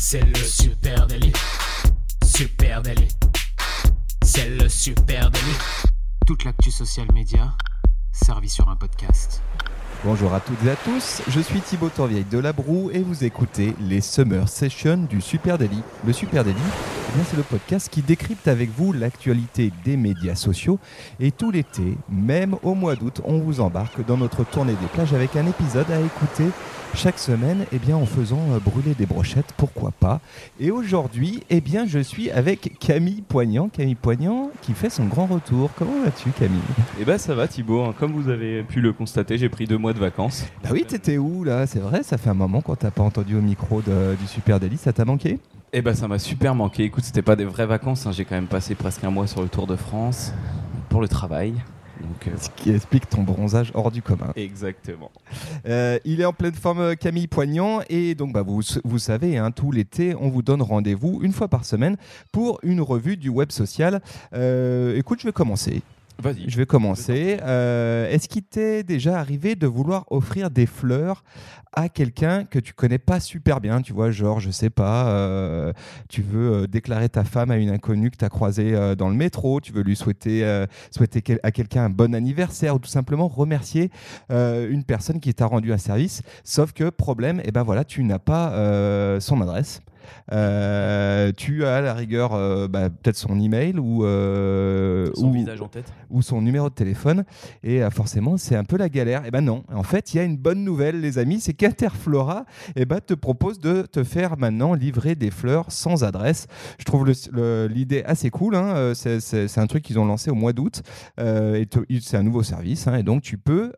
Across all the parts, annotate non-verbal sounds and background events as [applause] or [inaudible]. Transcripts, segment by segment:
C'est le super délit. Super délit. C'est le super délit. Toute l'actu social média servie sur un podcast. Bonjour à toutes et à tous, je suis Thibaut Tourvieille de La Broue et vous écoutez les Summer Sessions du Super Daily. Le Super Daily, eh c'est le podcast qui décrypte avec vous l'actualité des médias sociaux et tout l'été, même au mois d'août, on vous embarque dans notre tournée des plages avec un épisode à écouter chaque semaine eh bien, en faisant euh, brûler des brochettes, pourquoi pas. Et aujourd'hui, eh bien, je suis avec Camille Poignant. Camille Poignant qui fait son grand retour. Comment vas-tu Camille? Eh ben ça va Thibaut, hein. comme vous avez pu le constater, j'ai pris deux mois de vacances. Bah oui, t'étais où là? C'est vrai, ça fait un moment qu'on t'a pas entendu au micro du Super Daily, ça t'a manqué? Eh ben ça m'a super manqué. Écoute, c'était pas des vraies vacances, hein. j'ai quand même passé presque un mois sur le Tour de France pour le travail. Euh, Ce qui explique ton bronzage hors du commun. Exactement. Euh, il est en pleine forme, euh, Camille Poignant, et donc bah, vous, vous savez, hein, tout l'été, on vous donne rendez-vous une fois par semaine pour une revue du web social. écoute, je vais commencer. Vas-y. Je vais commencer. Euh, est-ce qu'il t'est déjà arrivé de vouloir offrir des fleurs à quelqu'un que tu connais pas super bien Tu vois, genre, je sais pas, euh, tu veux euh, déclarer ta femme à une inconnue que tu as croisée dans le métro, tu veux lui souhaiter, souhaiter à quelqu'un un bon anniversaire ou tout simplement remercier une personne qui t'a rendu un service. Sauf que, problème, et eh ben voilà, tu n'as pas son adresse. Euh, tu as à la rigueur euh, bah, peut-être son email ou euh, son visage en tête ou son numéro de téléphone et forcément c'est un peu la galère. Et eh ben non, en fait il y a une bonne nouvelle les amis, c'est qu'Interflora et eh ben, te propose de te faire maintenant livrer des fleurs sans adresse. Je trouve l'idée assez cool. Hein. C'est un truc qu'ils ont lancé au mois d'août et c'est un nouveau service hein. et donc tu peux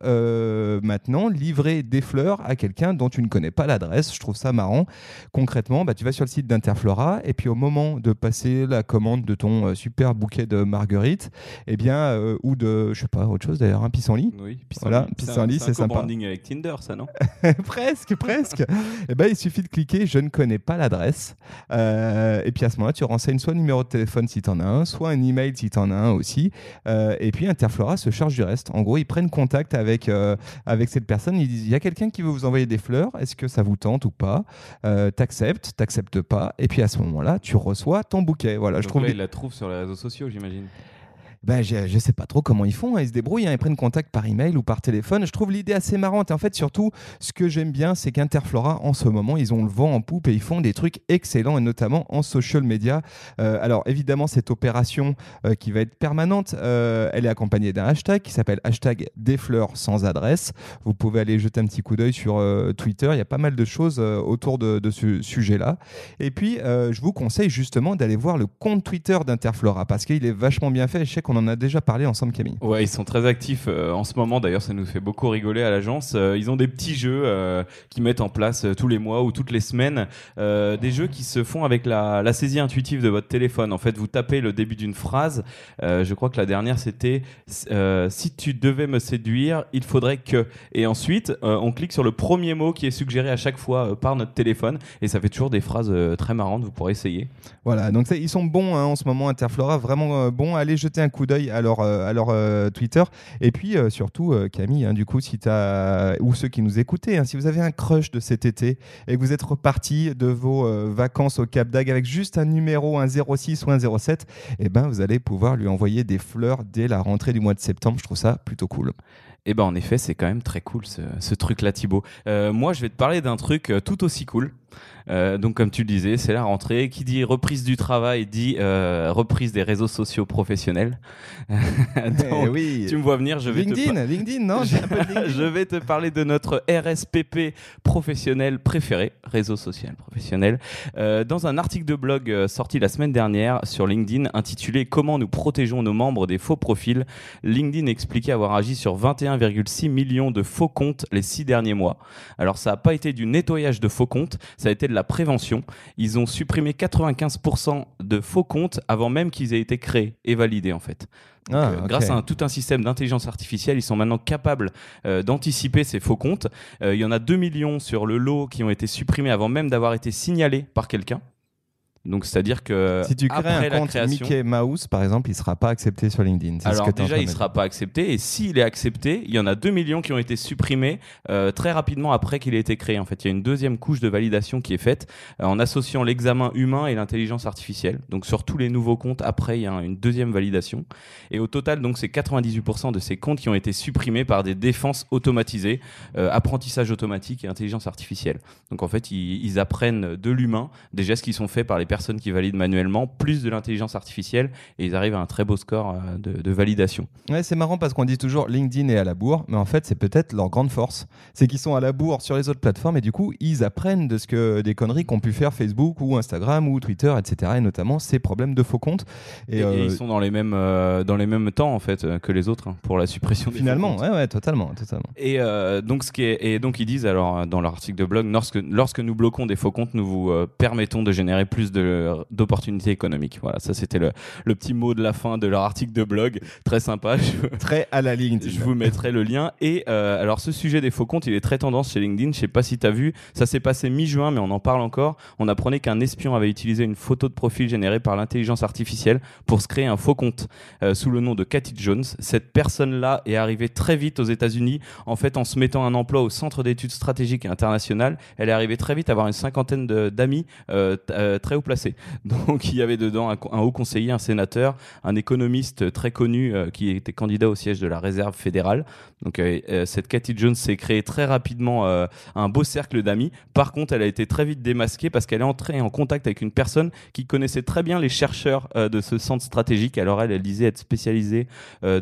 maintenant livrer des fleurs à quelqu'un dont tu ne connais pas l'adresse. Je trouve ça marrant. Concrètement, bah, tu vas sur le site d'Interflora et puis au moment de passer la commande de ton euh, super bouquet de marguerites, et eh bien, euh, ou de, je sais pas, autre chose d'ailleurs, un pissenlit. Oui, pissenlit. Voilà, pissenlit, c'est sympa. branding avec Tinder, ça, non [laughs] Presque, presque. et [laughs] eh ben, il suffit de cliquer, je ne connais pas l'adresse. Euh, et puis à ce moment-là, tu renseignes soit le numéro de téléphone si tu en as un, soit un email si tu en as un aussi. et puis Interflora se charge du reste. En gros, ils prennent contact avec, avec cette personne. Ils disent il y a quelqu'un qui veut vous envoyer des fleurs. Est-ce que ça vous tente ou pas? T'acceptes, t'acceptes pas. Et puis à ce moment-là, tu reçois ton bouquet. Voilà, je trouve. il la trouve sur les réseaux sociaux, j'imagine ben, je, ne sais pas trop comment ils font. Hein. Ils se débrouillent, hein. ils prennent contact par email ou par téléphone. Je trouve l'idée assez marrante. En fait, surtout, ce que j'aime bien, c'est qu'Interflora, en ce moment, ils ont le vent en poupe et ils font des trucs excellents, et notamment en social media. Euh, alors, évidemment, cette opération euh, qui va être permanente, euh, elle est accompagnée d'un hashtag qui s'appelle hashtag des fleurs sans adresse. Vous pouvez aller jeter un petit coup d'œil sur Twitter. Il y a pas mal de choses autour de, ce sujet-là. Et puis, je vous conseille justement d'aller voir le compte Twitter d'Interflora parce qu'il est vachement bien fait. On en a déjà parlé ensemble, Camille. Ouais, ils sont très actifs euh, en ce moment. D'ailleurs, ça nous fait beaucoup rigoler à l'agence. Euh, ils ont des petits jeux euh, qui mettent en place tous les mois ou toutes les semaines. des jeux qui se font avec la, la, saisie intuitive de votre téléphone. En fait, vous tapez le début d'une phrase. je crois que la dernière, c'était Si tu devais me séduire, il faudrait que. Et ensuite, on clique sur le premier mot qui est suggéré à chaque fois par notre téléphone. Et ça fait toujours des phrases très marrantes. Vous pourrez essayer. Voilà, donc ils sont bons hein, en ce moment, Interflora. Vraiment bon. Allez jeter un coup d'œil à leur, euh, euh, Twitter. Et puis euh, surtout, Camille, hein, du coup, si as, ou ceux qui nous écoutaient, hein, si vous avez un crush de cet été et que vous êtes reparti de vos vacances au Cap d'Agde avec juste un numéro, un 06 ou un 07, et eh ben, vous allez pouvoir lui envoyer des fleurs dès la rentrée du mois de septembre. Je trouve ça plutôt cool. Eh ben en effet, c'est quand même très cool ce, ce truc-là, Thibaut. moi, je vais te parler d'un truc tout aussi cool. Euh, donc, comme tu le disais, c'est la rentrée. Qui dit reprise du travail dit euh, reprise des réseaux sociaux professionnels. [laughs] Eh oui. Tu me vois venir, je vais LinkedIn, te LinkedIn, non [laughs] Je vais te parler de notre RSPP professionnel préféré, réseau social professionnel. Euh, dans un article de blog sorti la semaine dernière sur LinkedIn intitulé Comment nous protégeons nos membres des faux profils, LinkedIn expliquait avoir agi sur 21,6 millions de faux comptes les six derniers mois. Alors, ça n'a pas été du nettoyage de faux comptes, ça a été de la prévention. Ils ont supprimé 95% de faux comptes avant même qu'ils aient été créés et validés en fait. Ah, euh, grâce à tout un système d'intelligence artificielle, ils sont maintenant capables euh, d'anticiper ces faux comptes. Euh, il y en a 2 millions sur le lot qui ont été supprimés avant même d'avoir été signalés par quelqu'un. Donc c'est-à-dire que Si tu crées après un la compte création, Mickey Mouse, par exemple, il sera pas accepté sur LinkedIn. Ce alors que déjà il de sera pas accepté et s'il est accepté, il y en a 2 millions qui ont été supprimés euh, très rapidement après qu'il ait été créé. En fait, il y a une deuxième couche de validation qui est faite euh, en associant l'examen humain et l'intelligence artificielle. Donc sur tous les nouveaux comptes, après il y a une deuxième validation et au total donc c'est 98% de ces comptes qui ont été supprimés par des défenses automatisées, euh, apprentissage automatique et intelligence artificielle. Donc en fait, ils, ils apprennent de l'humain des gestes qui sont faits par les personnes qui valident manuellement, plus de l'intelligence artificielle, et ils arrivent à un très beau score euh, de, de validation. Ouais, c'est marrant parce qu'on dit toujours LinkedIn est à la bourre, mais en fait, c'est peut-être leur grande force. C'est qu'ils sont à la bourre sur les autres plateformes et du coup, ils apprennent de ce que des conneries qu'ont pu faire Facebook ou Instagram ou Twitter, etc. Et notamment ces problèmes de faux comptes. Et, Et, et euh, ils sont dans les mêmes, euh, dans les mêmes temps en fait que les autres hein, pour la suppression des finalement, faux comptes. ouais, ouais, totalement, totalement. Et euh, donc ce qui est, et donc ils disent alors dans leur article de blog lorsque lorsque nous bloquons des faux comptes nous vous permettons de générer plus de d'opportunités économiques. Voilà ça c'était le, le petit mot de la fin de leur article de blog. Très sympa. Je, Très à la LinkedIn. je vous mettrai le lien. Et euh, alors ce sujet des faux comptes il est très tendance chez LinkedIn. Je sais pas si tu as vu. Ça s'est passé mi-juin mais on en parle encore. On apprenait qu'un espion avait utilisé une photo de profil générée par l'intelligence artificielle pour se créer un faux compte euh, sous le nom de Cathy Jones. Cette personne là est arrivée très vite aux États-Unis. En fait en se mettant un emploi au centre d'études stratégiques et internationales elle est arrivée très vite à avoir une cinquantaine d'amis euh, euh, très haut [laughs] donc il y avait dedans un, haut conseiller un sénateur un économiste très connu euh, qui était candidat au siège de la réserve fédérale donc euh, euh, cette Cathy Jones s'est créée très rapidement euh, un beau cercle d'amis. Par contre, elle a été très vite démasquée parce qu'elle est entrée en contact avec une personne qui connaissait très bien les chercheurs de ce centre stratégique. Alors elle, elle disait être spécialisée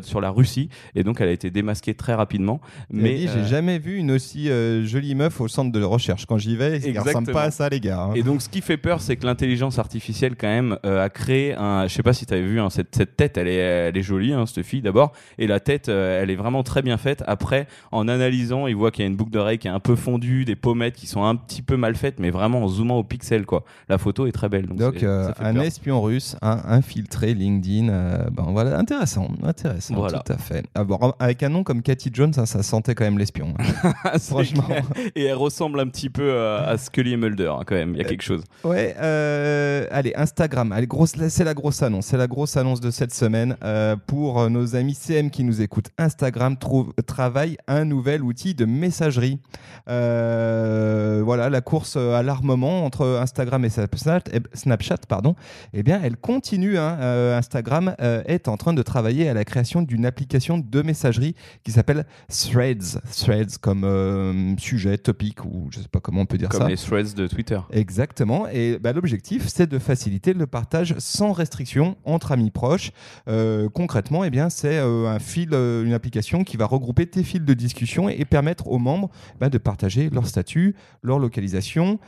sur la Russie et donc elle a été démasquée très rapidement. Mais j'ai jamais vu une aussi jolie meuf au centre de recherche. Quand j'y vais, il ressemble pas à ça, les gars. hein. Et donc, ce qui fait peur, c'est que l'intelligence artificielle, quand même, euh, a créé un. Je sais pas si tu avais vu hein, cette, cette tête, elle est, elle est jolie, hein, cette fille d'abord, et la tête, euh, elle est vraiment très bien faite. Après, en analysant, il voit qu'il y a une boucle d'oreille qui est un peu fondue, des pommettes qui sont un petit peu mal faites, mais vraiment en zoomant au pixel, quoi. La photo est très belle. Donc, euh, un peur. espion russe a infiltré LinkedIn. ben voilà, intéressant, intéressant, Voilà. tout à fait. Ah, bon, avec un nom comme Cathy Jones, ça, ça sentait quand même l'espion. hein. [laughs] [laughs] Franchement. clair. Et elle ressemble un petit peu à Scully et Mulder, hein, quand même. Il y a quelque chose. Ouais, euh, allez, Instagram. Allez, grosse, c'est la grosse annonce. C'est la grosse annonce de cette semaine euh, pour euh, nos amis CM qui nous écoutent. Instagram trouve, travaille un nouvel outil de messagerie. Euh, voilà, la course à l'armement entre Instagram et Snapchat, eh, Snapchat pardon, eh bien, elle continue. hein. Euh, Instagram euh, est en train de travailler à la création d'une application de messagerie qui s'appelle Threads. Threads comme euh, sujet, topic ou je sais pas comment on peut dire Comme ça. les threads de Twitter. Exactement. Et bah, l'objectif, c'est de faciliter le partage sans restriction entre amis proches. Euh, concrètement, eh bien, c'est euh, un fil, euh, une application qui va regrouper tes fils de discussion et permettre aux membres bah, de partager leur statut, leur localisation,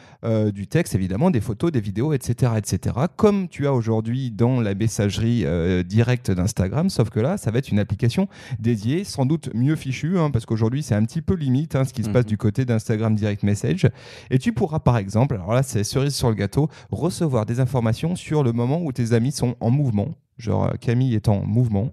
du texte évidemment, des photos, des vidéos, etc., etc. Comme tu as aujourd'hui dans la messagerie directe d'Instagram, sauf que là, ça va être une application dédiée, sans doute mieux fichue, hein, parce qu'aujourd'hui, c'est un petit peu limite hein, ce qui se passe Mhm. du côté d'Instagram Direct Message. Et tu pourras par exemple, alors là c'est cerise sur le gâteau, recevoir des informations sur le moment où tes amis sont en mouvement. Genre euh, Camille est en mouvement.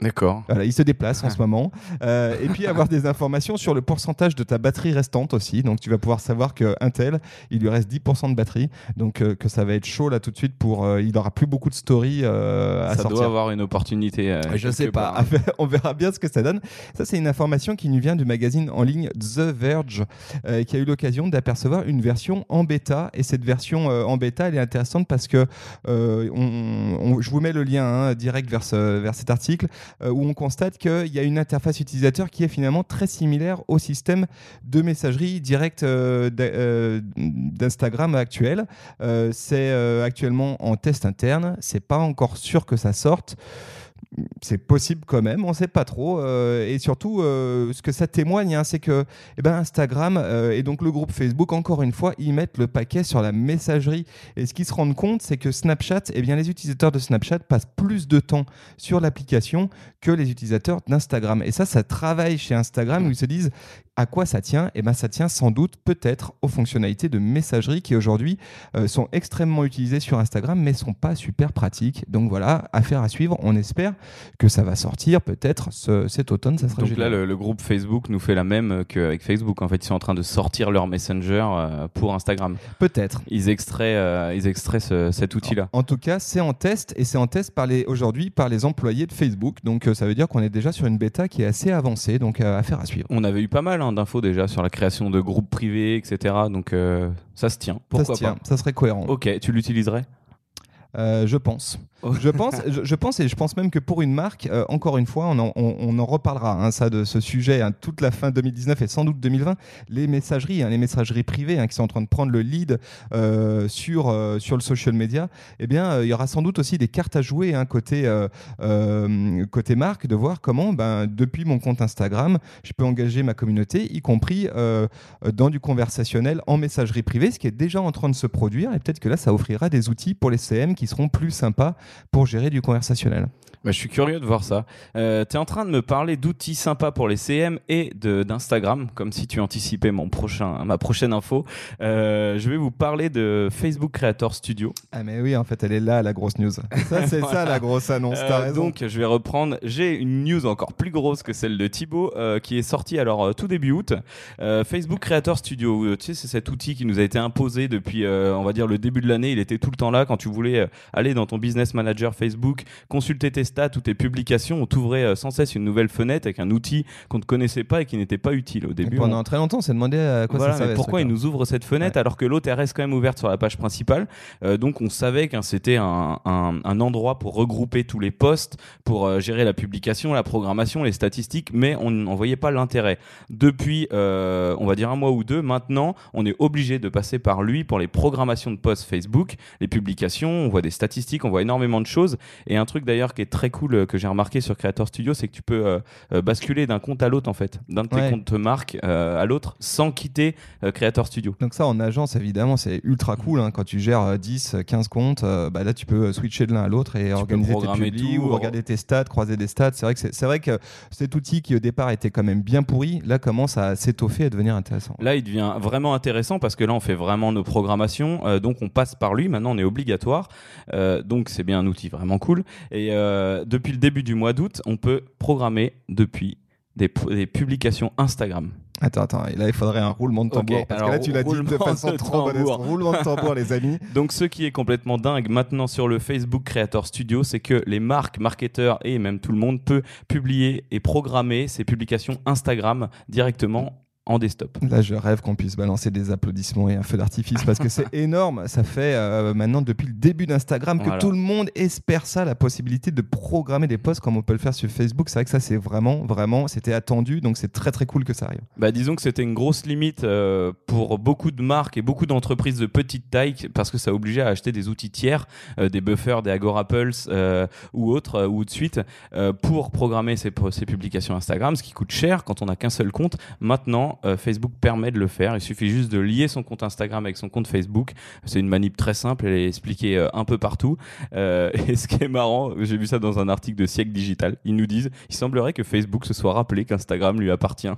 D'accord. Voilà, il se déplace en ce [laughs] moment. Euh, et puis avoir des informations sur le pourcentage de ta batterie restante aussi. Donc tu vas pouvoir savoir qu'un tel, il lui reste 10% de batterie. Donc euh, que ça va être chaud là tout de suite pour... euh, il n'aura plus beaucoup de stories euh, à Ça sortir. doit avoir une opportunité. euh, Je sais pas, part. [laughs] on verra bien ce que ça donne. Ça, c'est une information qui nous vient du magazine en ligne The Verge, euh, qui a eu l'occasion d'apercevoir une version en bêta. Et cette version euh, en bêta, elle est intéressante parce que euh, on- on- je vous mets le lien hein, direct vers, ce- vers cet article, où on constate qu'il y a une interface utilisateur qui est finalement très similaire au système de messagerie directe euh, euh, d'Instagram actuel. Euh, c'est euh, actuellement en test interne. C'est pas encore sûr que ça sorte c'est possible quand même, on ne sait pas trop. euh, et surtout, euh, ce que ça témoigne, hein, c'est que eh ben, Instagram euh, et donc le groupe Facebook, encore une fois, ils mettent le paquet sur la messagerie. Et ce qu'ils se rendent compte, c'est que Snapchat, eh bien, les utilisateurs de Snapchat passent plus de temps sur l'application que les utilisateurs d'Instagram. Et ça, ça travaille chez Instagram où ils se disent À quoi ça tient? Eh ben, ça tient sans doute peut-être aux fonctionnalités de messagerie qui aujourd'hui sont extrêmement utilisées sur Instagram, mais sont pas super pratiques. Donc voilà, affaire à suivre. On espère que ça va sortir peut-être ce- cet automne. Ça sera Donc là, le, le groupe Facebook nous fait la même qu'avec Facebook. En fait, ils sont en train de sortir leur Messenger euh, pour Instagram. peut-être. Ils extraient, euh, ils extraient ce- cet outil-là. En tout cas, c'est en test et c'est en test par les aujourd'hui par les employés de Facebook. Donc euh, ça veut dire qu'on est déjà sur une bêta qui est assez avancée. Donc euh, affaire à suivre. On avait eu pas mal hein, d'infos déjà sur la création de groupes privés, etc. Donc euh, ça se tient. Pourquoi ça se tient, pas ça serait cohérent. Ok, tu l'utiliserais? Euh, je pense. Oh. Je pense, je, je pense et je pense même que pour une marque, euh, encore une fois, on en, on- on en reparlera hein, ça de ce sujet hein, toute la fin 2019 et sans doute 2020. Les messageries, hein, les messageries privées qui sont en train de prendre le lead euh, sur sur le social media, eh bien, il y aura sans doute aussi des cartes à jouer côté côté marque, de voir comment, ben, depuis mon compte Instagram, je peux engager ma communauté, y compris dans du conversationnel en messagerie privée, ce qui est déjà en train de se produire. Et peut-être que là, ça offrira des outils pour les CM qui seront plus sympas pour gérer du conversationnel. Bah, je suis curieux de voir ça. Euh, tu es en train de me parler d'outils sympas pour les CM et d'Instagram, comme si tu anticipais mon prochain, ma prochaine info. Euh, je vais vous parler de Facebook Creator Studio. Ah mais oui, en fait, elle est là, la grosse news. [laughs] Ça, c'est ça, la grosse annonce. Euh, raison. donc, je vais reprendre. J'ai une news encore plus grosse que celle de Thibaut, euh, qui est sortie alors euh, tout début août. Facebook Creator Studio. Tu sais, c'est cet outil qui nous a été imposé depuis, on va dire, le début de l'année. Il était tout le temps là quand tu voulais aller dans ton business manager Facebook, consulter tes stats ou tes publications. On t'ouvrait euh, sans cesse une nouvelle fenêtre avec un outil qu'on ne connaissait pas et qui n'était pas utile au Et début. pendant on- très longtemps, on s'est demandé à quoi voilà, ça servait. pourquoi ce il truc-là. nous ouvre cette fenêtre alors que l'autre reste quand même ouverte sur la page principale Euh, Donc on savait que c'était un, un- un endroit pour regrouper tous les posts, pour euh, gérer la publication, la programmation, les statistiques, mais on n'en voyait pas l'intérêt. Depuis, euh, on va dire un mois ou deux, maintenant, on est obligé de passer par lui pour les programmations de posts Facebook, les publications, on voit des statistiques, on voit énormément de choses. Et un truc d'ailleurs qui est très cool euh, que j'ai remarqué sur Creator Studio, c'est que tu peux euh, euh, basculer d'un compte à l'autre en fait, d'un de tes Ouais. comptes marque à l'autre sans quitter Creator Studio. Donc ça, en agence, évidemment, c'est ultra cool. hein. Quand tu gères euh, 10, 15 comptes, bah là, tu peux switcher de l'un à l'autre et organiser tes publis tout, ou regarder tes stats, croiser des stats. C'est vrai que c'est c'est vrai que cet outil qui au départ était quand même bien pourri, là commence à s'étoffer et devenir intéressant. Là, il devient vraiment intéressant parce que là, on fait vraiment nos programmations. euh, donc, on passe par lui. Maintenant, on est obligatoire. Euh, donc, c'est bien un outil vraiment cool. Et euh, depuis le début du mois d'août, on peut programmer depuis des, des publications Instagram. Attends, attends, là il faudrait un roulement de tambour parce que alors, là tu l'as dit de façon de trop modeste. Roulement de tambour, les amis. [laughs] Donc, ce qui est complètement dingue maintenant sur le Facebook Creator Studio, c'est que les marques, marketeurs et même tout le monde peut publier et programmer ses publications Instagram directement en desktop. Là, je rêve qu'on puisse balancer des applaudissements et un feu d'artifice parce que c'est [laughs] énorme. Ça fait euh, maintenant depuis le début d'Instagram que Voilà. tout le monde espère ça, la possibilité de programmer des posts comme on peut le faire sur Facebook. C'est vrai que ça, c'est vraiment, vraiment, c'était attendu. Donc, c'est très, très cool que ça arrive. Bah, disons que c'était une grosse limite euh, pour beaucoup de marques et beaucoup d'entreprises de petite taille parce que ça obligeait à acheter des outils tiers, euh, des buffers, des Agora Pulse euh, ou autres, ou de suite, pour programmer ces, ces publications Instagram, ce qui coûte cher quand on n'a qu'un seul compte. Maintenant, euh, Facebook permet de le faire. Il suffit juste de lier son compte Instagram avec son compte Facebook. C'est une manip très simple, elle est expliquée euh, un peu partout. Euh, [laughs] et ce qui est marrant, j'ai vu ça dans un article de Siècle Digital, ils nous disent, il semblerait que Facebook se soit rappelé qu'Instagram lui appartient.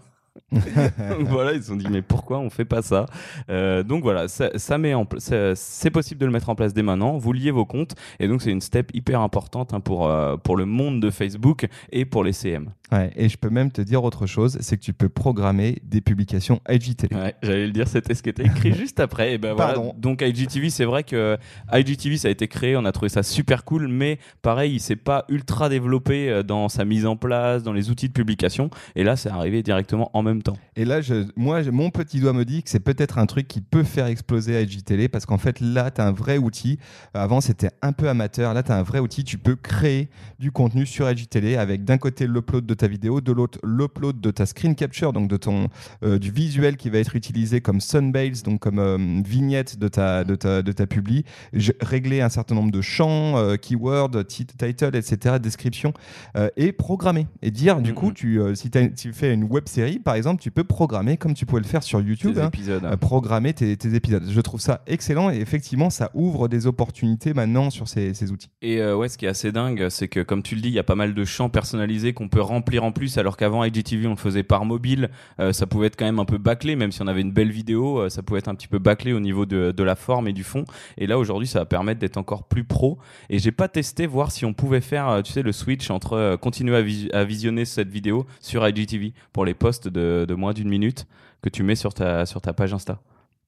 Donc [laughs] voilà, ils se sont dit mais pourquoi on fait pas ça? Euh, Donc voilà, ça, ça met en c'est possible de le mettre en place dès maintenant. Vous liez vos comptes et donc c'est une step hyper importante hein, pour euh, pour le monde de Facebook et pour les CM. Ouais, et je peux même te dire autre chose c'est que tu peux programmer des publications IGTV. Ouais, j'allais le dire, c'était ce qui était écrit [laughs] juste après. Et ben voilà. Pardon. Donc IGTV, c'est vrai que IGTV ça a été créé, on a trouvé ça super cool, mais pareil, il s'est pas ultra développé euh, dans sa mise en place, dans les outils de publication. Et là, c'est arrivé directement en même temps. Et là, je, moi, mon petit doigt me dit que c'est peut-être un truc qui peut faire exploser IGTV parce qu'en fait, là, tu as un vrai outil. Avant, c'était un peu amateur. Là, tu as un vrai outil. Tu peux créer du contenu sur IGTV avec d'un côté l'upload de ta vidéo, de l'autre l'upload de ta screen capture, donc de ton, euh, du visuel qui va être utilisé comme sunbales, donc comme euh, vignette de ta, de ta, de ta publi. Je- régler un certain nombre de champs, euh, keywords, tit- title, etc., description, euh, et programmer. Et dire, du Mhm. coup, tu, euh, si t'as- tu fais une web série, par exemple, tu peux programmer, comme tu pouvais le faire sur YouTube, hein, épisodes. euh, programmer tes, tes épisodes. Je trouve ça excellent et effectivement, ça ouvre des opportunités maintenant sur ces, ces outils. Et euh, ouais, ce qui est assez dingue, c'est que comme tu le dis, il y a pas mal de champs personnalisés qu'on peut remplir en plus, alors qu'avant IGTV on le faisait par mobile, euh, ça pouvait être quand même un peu bâclé, même si on avait une belle vidéo, ça pouvait être un petit peu bâclé au niveau de, de la forme et du fond. Et là aujourd'hui, ça va permettre d'être encore plus pro. Et j'ai pas testé voir si on pouvait faire, tu sais, le switch entre continuer à, vis- à visionner cette vidéo sur IGTV pour les posts de, de moins d'une minute que tu mets sur ta sur ta page Insta.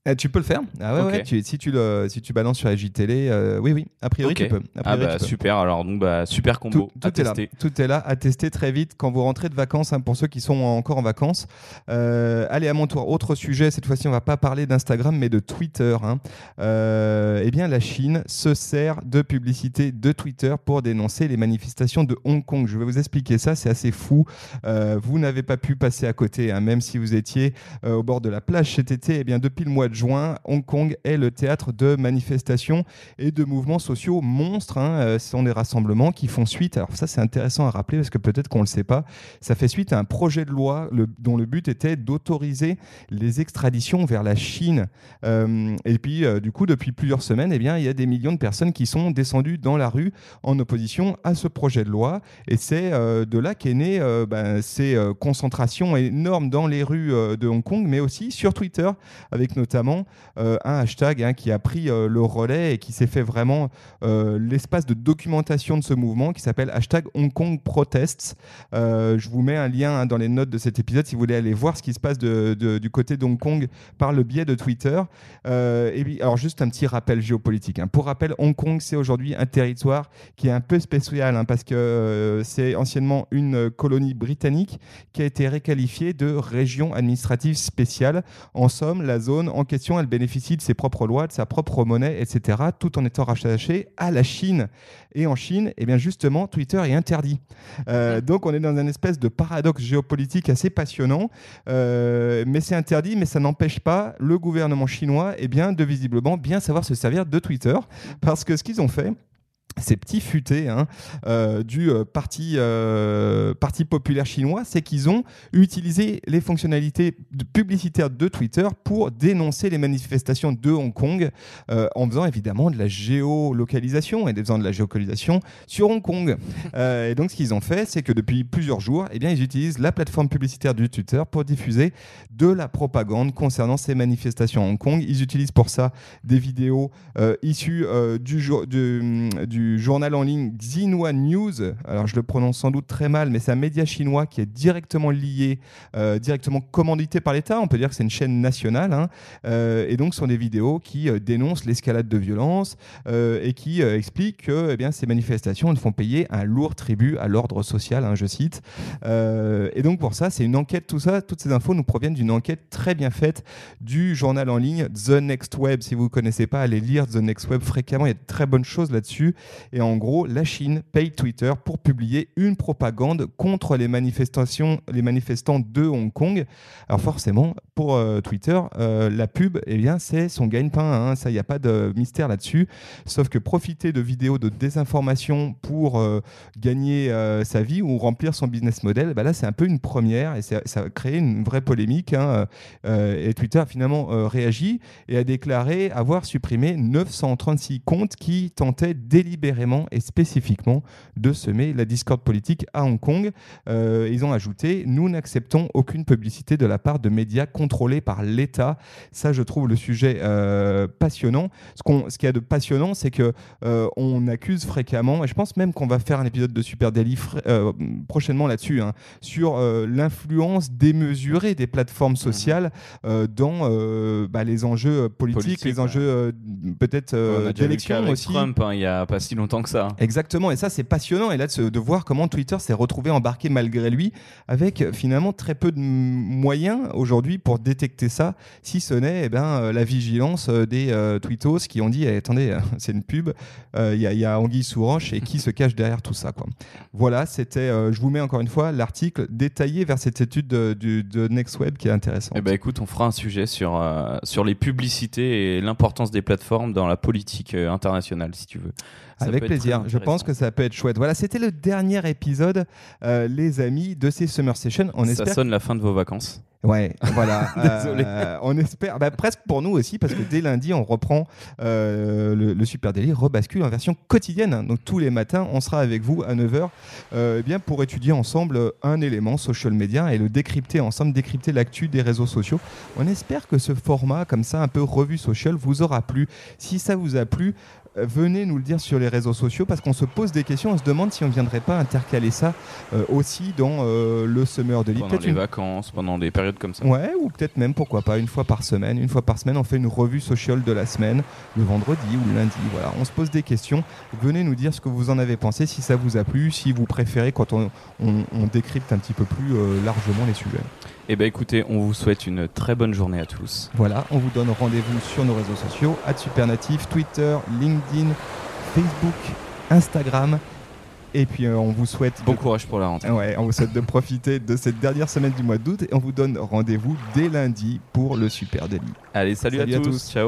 Euh, tu peux le faire. Ah ouais, ouais, tu- si, tu le, si tu balances sur la JTélé, euh, oui, oui, a priori Ok. tu peux. A Ah bah tu peux. super. Alors donc bah super combo Tout, à tout est là. tester. Tout est là à tester très vite quand vous rentrez de vacances. hein, pour ceux qui sont encore en vacances. Euh, allez, à mon tour, autre sujet. Cette fois-ci, on va pas parler d'Instagram, mais de Twitter. hein. Euh, eh bien, la Chine se sert de publicité de Twitter pour dénoncer les manifestations de Hong Kong. Je vais vous expliquer ça. C'est assez fou. Euh, vous n'avez pas pu passer à côté, hein, même si vous étiez au bord de la plage cet été. Eh bien, depuis le mois de juin, Hong Kong est le théâtre de manifestations et de mouvements sociaux monstres. hein. Euh, Ce sont des rassemblements qui font suite. Alors ça, c'est intéressant à rappeler parce que peut-être qu'on ne le sait pas. Ça fait suite à un projet de loi dont le but était d'autoriser les extraditions vers la Chine. Euh, et puis, euh, du coup, depuis plusieurs semaines, eh bien, il y a des millions de personnes qui sont descendues dans la rue en opposition à ce projet de loi. Et c'est de là qu'est née ben, ces concentrations énormes dans les rues de Hong Kong, mais aussi sur Twitter, avec notamment euh, un hashtag hein, qui a pris euh, le relais et qui s'est fait vraiment euh, l'espace de documentation de ce mouvement qui s'appelle hashtag Hong Kong Protests. Je vous mets un lien hein, dans les notes de cet épisode si vous voulez aller voir ce qui se passe du côté d'Hong Kong par le biais de Twitter. Et puis, alors juste un petit rappel géopolitique. hein. Pour rappel, Hong Kong, c'est aujourd'hui un territoire qui est un peu spécial parce que c'est anciennement une colonie britannique qui a été réqualifiée de région administrative spéciale. En somme, la zone en question, elle bénéficie de ses propres lois, de sa propre monnaie, etc., tout en étant rattaché à la Chine. Et en Chine, eh bien justement, Twitter est interdit. Euh, donc on est dans un espèce de paradoxe géopolitique assez passionnant. Euh, mais c'est interdit, mais ça n'empêche pas le gouvernement chinois eh bien, de visiblement bien savoir se servir de Twitter. Parce que ce qu'ils ont fait, ces petits futés hein, euh, du euh, parti, euh, parti populaire chinois, c'est qu'ils ont utilisé les fonctionnalités publicitaires de Twitter pour dénoncer les manifestations de Hong Kong euh, en faisant évidemment de la géolocalisation et en faisant de la géolocalisation sur Hong Kong. [laughs] Et donc ce qu'ils ont fait, c'est que depuis plusieurs jours, eh bien, ils utilisent la plateforme publicitaire du Twitter pour diffuser de la propagande concernant ces manifestations à Hong Kong. Ils utilisent pour ça des vidéos issues du, jour- du, du journal en ligne Xinhua News. Alors je le prononce sans doute très mal, mais c'est un média chinois qui est directement lié, euh, directement commandité par l'État. On peut dire que c'est une chaîne nationale. hein. Euh, et donc ce sont des vidéos qui euh, dénoncent l'escalade de violence et qui expliquent que eh bien, ces manifestations elles font payer un lourd tribut à l'ordre social, hein, je cite. Et donc pour ça, c'est une enquête, tout ça, toutes ces infos nous proviennent d'une enquête très bien faite du journal en ligne The Next Web. Si vous ne connaissez pas, allez lire The Next Web fréquemment, il y a de très bonnes choses là-dessus. Et en gros, la Chine paye Twitter pour publier une propagande contre les manifestations, les manifestants de Hong Kong. Alors forcément, pour euh, Twitter, euh, la pub, eh bien, c'est son gagne-pain. hein. Ça, il n'y a pas de mystère là-dessus. Sauf que profiter de vidéos de désinformation pour euh, gagner sa vie ou remplir son business model, bah là, c'est un peu une première et ça, a créé une vraie polémique. hein. Et Twitter a finalement réagi et a déclaré avoir supprimé 936 comptes qui tentaient délibérément et spécifiquement de semer la discorde politique à Hong Kong. Euh, ils ont ajouté Nous n'acceptons aucune publicité de la part de médias contrôlés par l'État. Ça, je trouve le sujet euh, passionnant. Ce qu'il y a de passionnant, c'est que euh, on accuse fréquemment, et je pense même qu'on va faire un épisode de Super Daily euh, prochainement là-dessus, hein, sur l'influence démesurée des plateformes sociales euh, dans bah, les enjeux politiques, Politique, les enjeux peut-être On a déjà vu le cas d'élections avec aussi. Trump, hein, il y a pas si longtemps que ça. Exactement, et ça c'est passionnant, et là de, de voir comment Twitter s'est retrouvé embarqué malgré lui, avec euh, finalement très peu de moyens aujourd'hui pour détecter ça, si ce n'est eh ben, euh, la vigilance euh, des euh, tweetos qui ont dit eh, attendez, [laughs] c'est une pub, euh, il y, a- il y a Anguille sous roche, et qui se cache derrière tout ça. Quoi. Voilà, c'était, euh, je vous mets encore une fois l'article détaillé vers cette étude de, du- de NextWeb qui est intéressante. Eh ben écoute, on fera un sujet sur, sur les publicités et l'importance des plateformes dans la politique internationale, si tu veux. Ça Avec plaisir. Je pense que ça peut être chouette. Voilà, c'était le dernier épisode, euh, les amis, de ces Summer Sessions. On Ça espère. sonne la fin de vos vacances. Ouais, voilà. [laughs] Désolé. Euh, on espère, bah, presque pour nous aussi, parce que dès lundi, on reprend euh, le, le Super Daily, rebascule en version quotidienne. Donc tous les matins, on sera avec vous à 9h eh bien, pour étudier ensemble un élément social media et le décrypter ensemble, décrypter l'actu des réseaux sociaux. On espère que ce format, comme ça, un peu revue social, vous aura plu. Si ça vous a plu, venez nous le dire sur les réseaux sociaux parce qu'on se pose des questions, on se demande si on ne viendrait pas intercaler ça euh, aussi dans euh, le Summer Daily. Pendant Peut-être les une vacances, pendant des périodes comme ça. Ouais, ou peut-être même, pourquoi pas, une fois par semaine. Une fois par semaine, on fait une revue sociale de la semaine, le vendredi ou le lundi. Voilà, on se pose des questions. Venez nous dire ce que vous en avez pensé, si ça vous a plu, si vous préférez quand on, on- on décrypte un petit peu plus euh, largement les sujets. Eh ben écoutez, on vous souhaite une très bonne journée à tous. Voilà, on vous donne rendez-vous sur nos réseaux sociaux, Supernatif, Twitter, LinkedIn, Facebook, Instagram. Et puis euh, on vous souhaite Bon de- courage pour la rentrée. Ouais, on vous souhaite de profiter de cette dernière semaine du mois d'août et on vous donne rendez-vous dès lundi pour le Super Daily. Allez, salut, Salut à, à tous. tous. Ciao.